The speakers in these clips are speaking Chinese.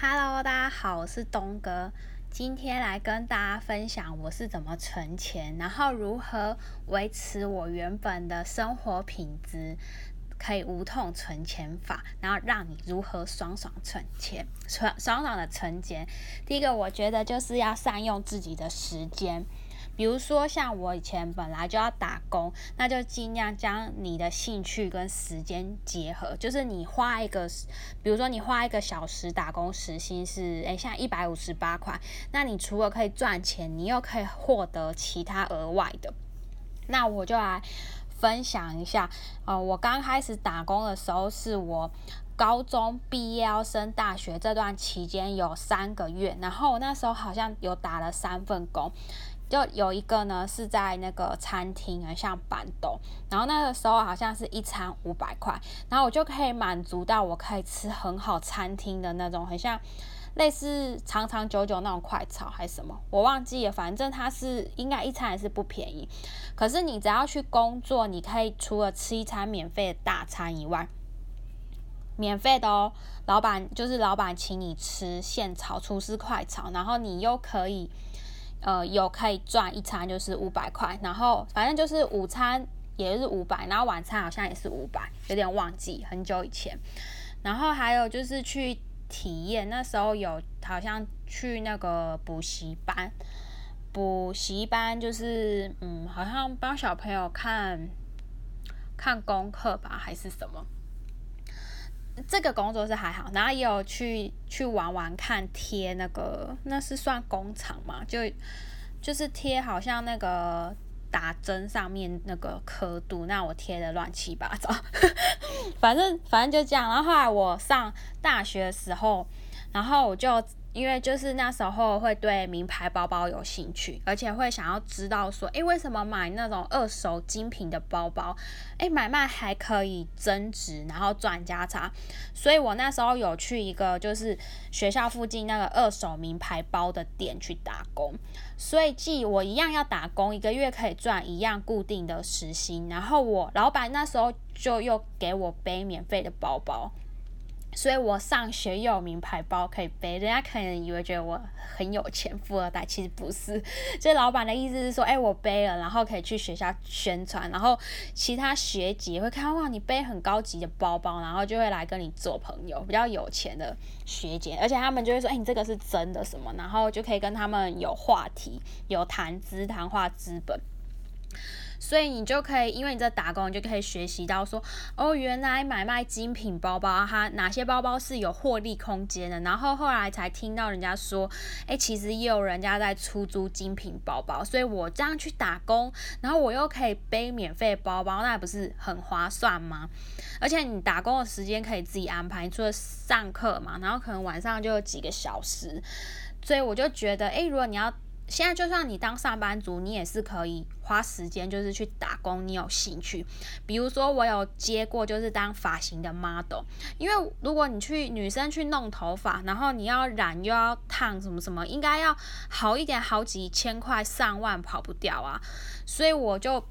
Hello，大家好，我是东哥，今天来跟大家分享我是怎么存钱，然后如何维持我原本的生活品质，可以无痛存钱法，然后让你如何爽爽存钱，爽爽爽的存钱。第一个，我觉得就是要善用自己的时间。比如说，像我以前本来就要打工，那就尽量将你的兴趣跟时间结合。就是你花一个，比如说你花一个小时打工时薪是，诶，像一百五十八块。那你除了可以赚钱，你又可以获得其他额外的。那我就来分享一下，呃，我刚开始打工的时候，是我高中毕业要升大学这段期间有三个月，然后我那时候好像有打了三份工。就有一个呢，是在那个餐厅，很像板豆，然后那个时候好像是一餐五百块，然后我就可以满足到我可以吃很好餐厅的那种，很像类似长长久久那种快炒还是什么，我忘记了，反正它是应该一餐也是不便宜。可是你只要去工作，你可以除了吃一餐免费的大餐以外，免费的哦，老板就是老板请你吃现炒，厨师快炒，然后你又可以。呃，有可以赚一餐就是五百块，然后反正就是午餐也是五百，然后晚餐好像也是五百，有点忘记很久以前。然后还有就是去体验，那时候有好像去那个补习班，补习班就是嗯，好像帮小朋友看看功课吧，还是什么。这个工作是还好，然后也有去去玩玩看贴那个，那是算工厂嘛？就就是贴好像那个打针上面那个刻度，那我贴的乱七八糟，反正反正就这样。然后后来我上大学的时候，然后我就。因为就是那时候会对名牌包包有兴趣，而且会想要知道说，诶，为什么买那种二手精品的包包，诶，买卖还可以增值，然后赚价差。所以我那时候有去一个就是学校附近那个二手名牌包的店去打工，所以既我一样要打工，一个月可以赚一样固定的时薪，然后我老板那时候就又给我背免费的包包。所以我上学又有名牌包可以背，人家可能以为觉得我很有钱，富二代，其实不是。这 老板的意思是说，哎，我背了，然后可以去学校宣传，然后其他学姐会看哇，你背很高级的包包，然后就会来跟你做朋友，比较有钱的学姐，而且他们就会说，哎，你这个是真的什么，然后就可以跟他们有话题，有谈资，谈话资本。所以你就可以，因为你在打工，你就可以学习到说，哦，原来买卖精品包包，它哪些包包是有获利空间的。然后后来才听到人家说，哎，其实也有人家在出租精品包包。所以我这样去打工，然后我又可以背免费包包，那不是很划算吗？而且你打工的时间可以自己安排，除了上课嘛，然后可能晚上就有几个小时。所以我就觉得，哎，如果你要。现在就算你当上班族，你也是可以花时间，就是去打工。你有兴趣，比如说我有接过，就是当发型的 model。因为如果你去女生去弄头发，然后你要染又要烫什么什么，应该要好一点，好几千块、上万跑不掉啊。所以我就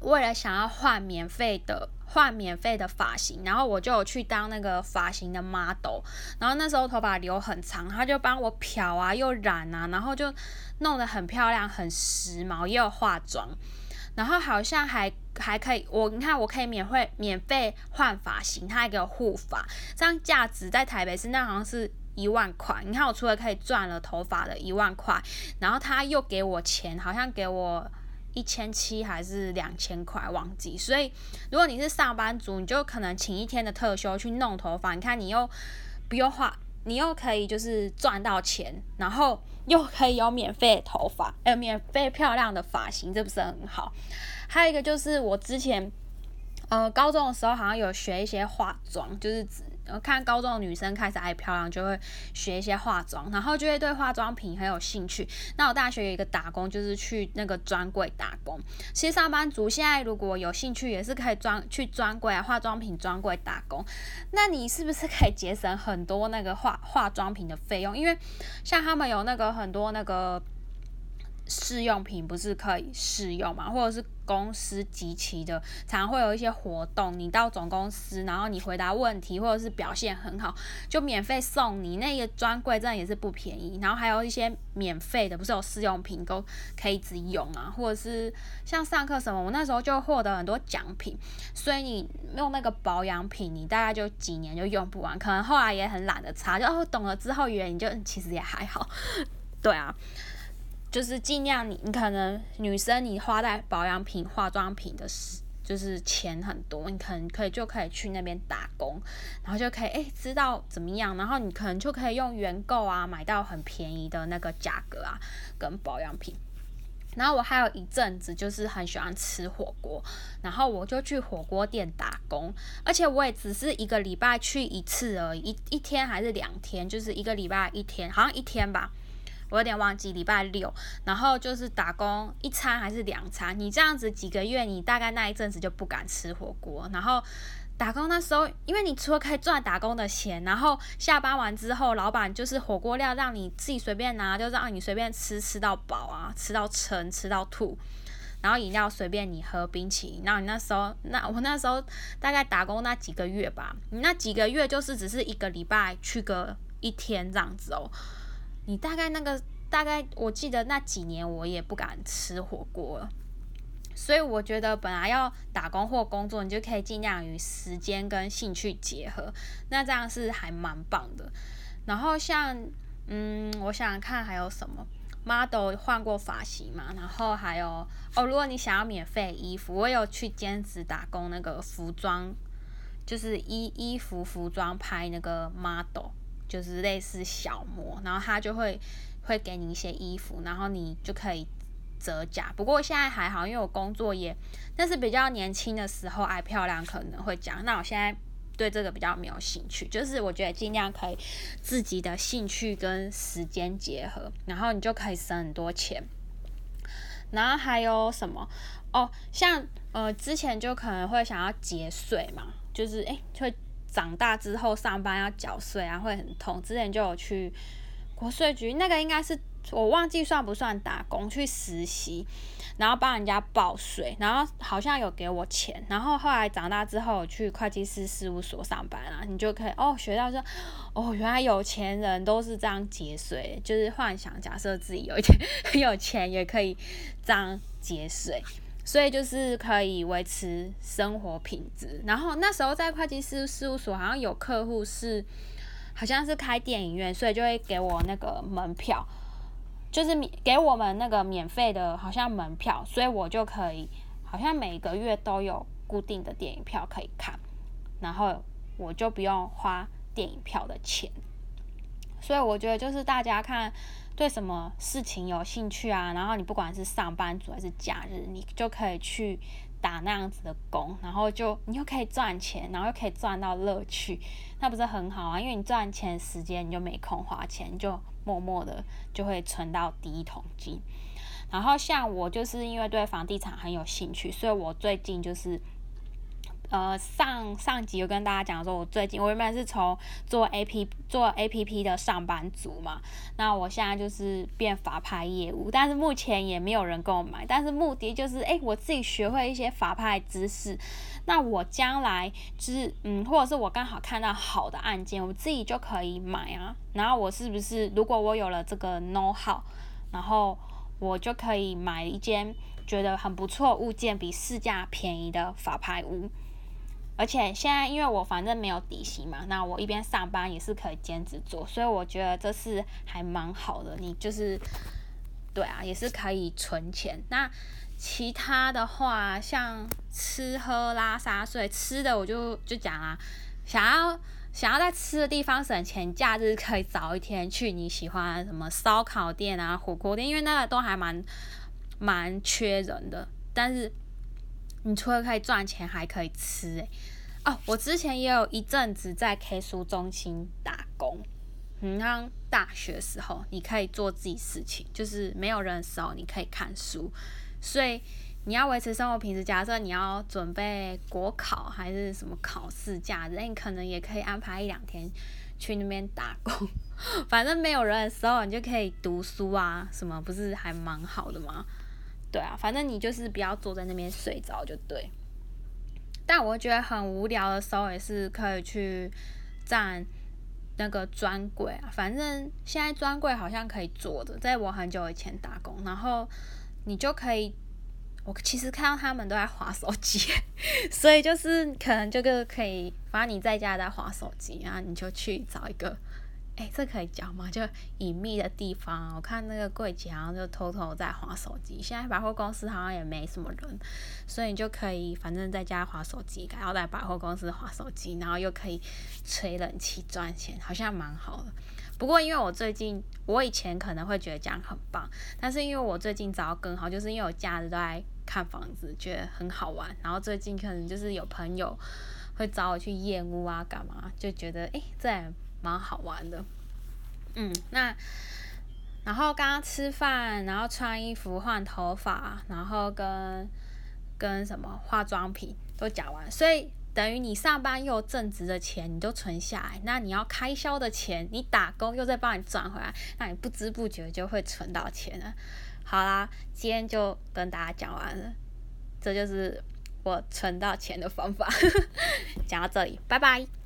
为了想要换免费的。换免费的发型，然后我就去当那个发型的 model，然后那时候头发留很长，他就帮我漂啊，又染啊，然后就弄得很漂亮，很时髦，又化妆，然后好像还还可以，我你看我可以免费免费换发型，他还给我护发，这样价值在台北市那好像是一万块，你看我除了可以赚了头发的一万块，然后他又给我钱，好像给我。一千七还是两千块，忘记。所以如果你是上班族，你就可能请一天的特休去弄头发。你看，你又不用花，你又可以就是赚到钱，然后又可以有免费头发，有 免费漂亮的发型，这不是很好？还有一个就是我之前呃高中的时候好像有学一些化妆，就是。我看高中的女生开始爱漂亮，就会学一些化妆，然后就会对化妆品很有兴趣。那我大学有一个打工，就是去那个专柜打工。其实上班族现在如果有兴趣，也是可以专去专柜啊，化妆品专柜打工。那你是不是可以节省很多那个化化妆品的费用？因为像他们有那个很多那个试用品不是可以试用嘛，或者是公司集齐的，常会有一些活动，你到总公司，然后你回答问题或者是表现很好，就免费送你那个专柜，真的也是不便宜。然后还有一些免费的，不是有试用品都可以一直用啊，或者是像上课什么，我那时候就获得很多奖品，所以你用那个保养品，你大概就几年就用不完，可能后来也很懒得擦，就哦懂了之后，原你就其实也还好，对啊。就是尽量你你可能女生你花在保养品化妆品的时就是钱很多，你可能可以就可以去那边打工，然后就可以诶知道怎么样，然后你可能就可以用原购啊买到很便宜的那个价格啊跟保养品。然后我还有一阵子就是很喜欢吃火锅，然后我就去火锅店打工，而且我也只是一个礼拜去一次而已，一天还是两天，就是一个礼拜一天，好像一天吧。我有点忘记礼拜六，然后就是打工一餐还是两餐？你这样子几个月，你大概那一阵子就不敢吃火锅。然后打工那时候，因为你除了可以赚打工的钱，然后下班完之后，老板就是火锅料让你自己随便拿，就让你随便吃，吃到饱啊，吃到撑，吃到吐。然后饮料随便你喝，冰淇淋。然后你那时候，那我那时候大概打工那几个月吧，你那几个月就是只是一个礼拜去个一天这样子哦。你大概那个大概，我记得那几年我也不敢吃火锅了，所以我觉得本来要打工或工作，你就可以尽量与时间跟兴趣结合，那这样是还蛮棒的。然后像，嗯，我想想看还有什么，model 换过发型嘛，然后还有哦，如果你想要免费衣服，我有去兼职打工那个服装，就是衣衣服服装拍那个 model。就是类似小模，然后他就会会给你一些衣服，然后你就可以折价。不过现在还好，因为我工作也，但是比较年轻的时候爱漂亮可能会讲。那我现在对这个比较没有兴趣，就是我觉得尽量可以自己的兴趣跟时间结合，然后你就可以省很多钱。然后还有什么哦？像呃之前就可能会想要节税嘛，就是诶会。长大之后上班要缴税啊，会很痛。之前就有去国税局，那个应该是我忘记算不算打工去实习，然后帮人家报税，然后好像有给我钱。然后后来长大之后去会计师事务所上班啊，你就可以哦学到说哦原来有钱人都是这样节税，就是幻想假设自己有一点很 有钱也可以这样节税。所以就是可以维持生活品质。然后那时候在会计师事务所，好像有客户是，好像是开电影院，所以就会给我那个门票，就是免给我们那个免费的，好像门票，所以我就可以，好像每个月都有固定的电影票可以看，然后我就不用花电影票的钱。所以我觉得就是大家看。对什么事情有兴趣啊？然后你不管是上班族还是假日，你就可以去打那样子的工，然后就你又可以赚钱，然后又可以赚到乐趣，那不是很好啊？因为你赚钱时间你就没空花钱，就默默的就会存到第一桶金。然后像我就是因为对房地产很有兴趣，所以我最近就是。呃，上上集有跟大家讲说，我最近我原本是从做 A P 做 A P P 的上班族嘛，那我现在就是变法拍业务，但是目前也没有人跟我买，但是目的就是，哎，我自己学会一些法拍知识，那我将来就是嗯，或者是我刚好看到好的案件，我自己就可以买啊，然后我是不是如果我有了这个 know how，然后我就可以买一间觉得很不错物件，比市价便宜的法拍屋。而且现在，因为我反正没有底薪嘛，那我一边上班也是可以兼职做，所以我觉得这是还蛮好的。你就是，对啊，也是可以存钱。那其他的话，像吃喝拉撒睡，吃的我就就讲啊，想要想要在吃的地方省钱，假日可以早一天去你喜欢什么烧烤店啊、火锅店，因为那个都还蛮蛮缺人的，但是。你除了可以赚钱，还可以吃诶。哦，我之前也有一阵子在 K 书中心打工。你看大学时候，你可以做自己事情，就是没有人的时候，你可以看书。所以你要维持生活品质，假设你要准备国考还是什么考试假日，你可能也可以安排一两天去那边打工，反正没有人的时候，你就可以读书啊，什么不是还蛮好的吗？对啊，反正你就是不要坐在那边睡着就对。但我觉得很无聊的时候，也是可以去站那个专柜啊。反正现在专柜好像可以坐的，在我很久以前打工，然后你就可以。我其实看到他们都在划手机，所以就是可能这个可以，反正你在家在划手机，然后你就去找一个，哎，这可以讲吗？就隐秘的地方。我看那个柜姐好像就偷偷在划手机。现在百货公司好像也没什么人，所以你就可以反正在家划手机，然后在百货公司划手机，然后又可以吹冷气赚钱，好像蛮好的。不过因为我最近，我以前可能会觉得这样很棒，但是因为我最近找到更好，就是因为我假日都在。看房子觉得很好玩，然后最近可能就是有朋友会找我去验屋啊，干嘛就觉得哎，这也蛮好玩的。嗯，那然后刚刚吃饭，然后穿衣服、换头发，然后跟跟什么化妆品都讲完，所以等于你上班又有正职的钱，你就存下来。那你要开销的钱，你打工又再帮你赚回来，那你不知不觉就会存到钱了。好啦，今天就跟大家讲完了，这就是我存到钱的方法。讲到这里，拜拜。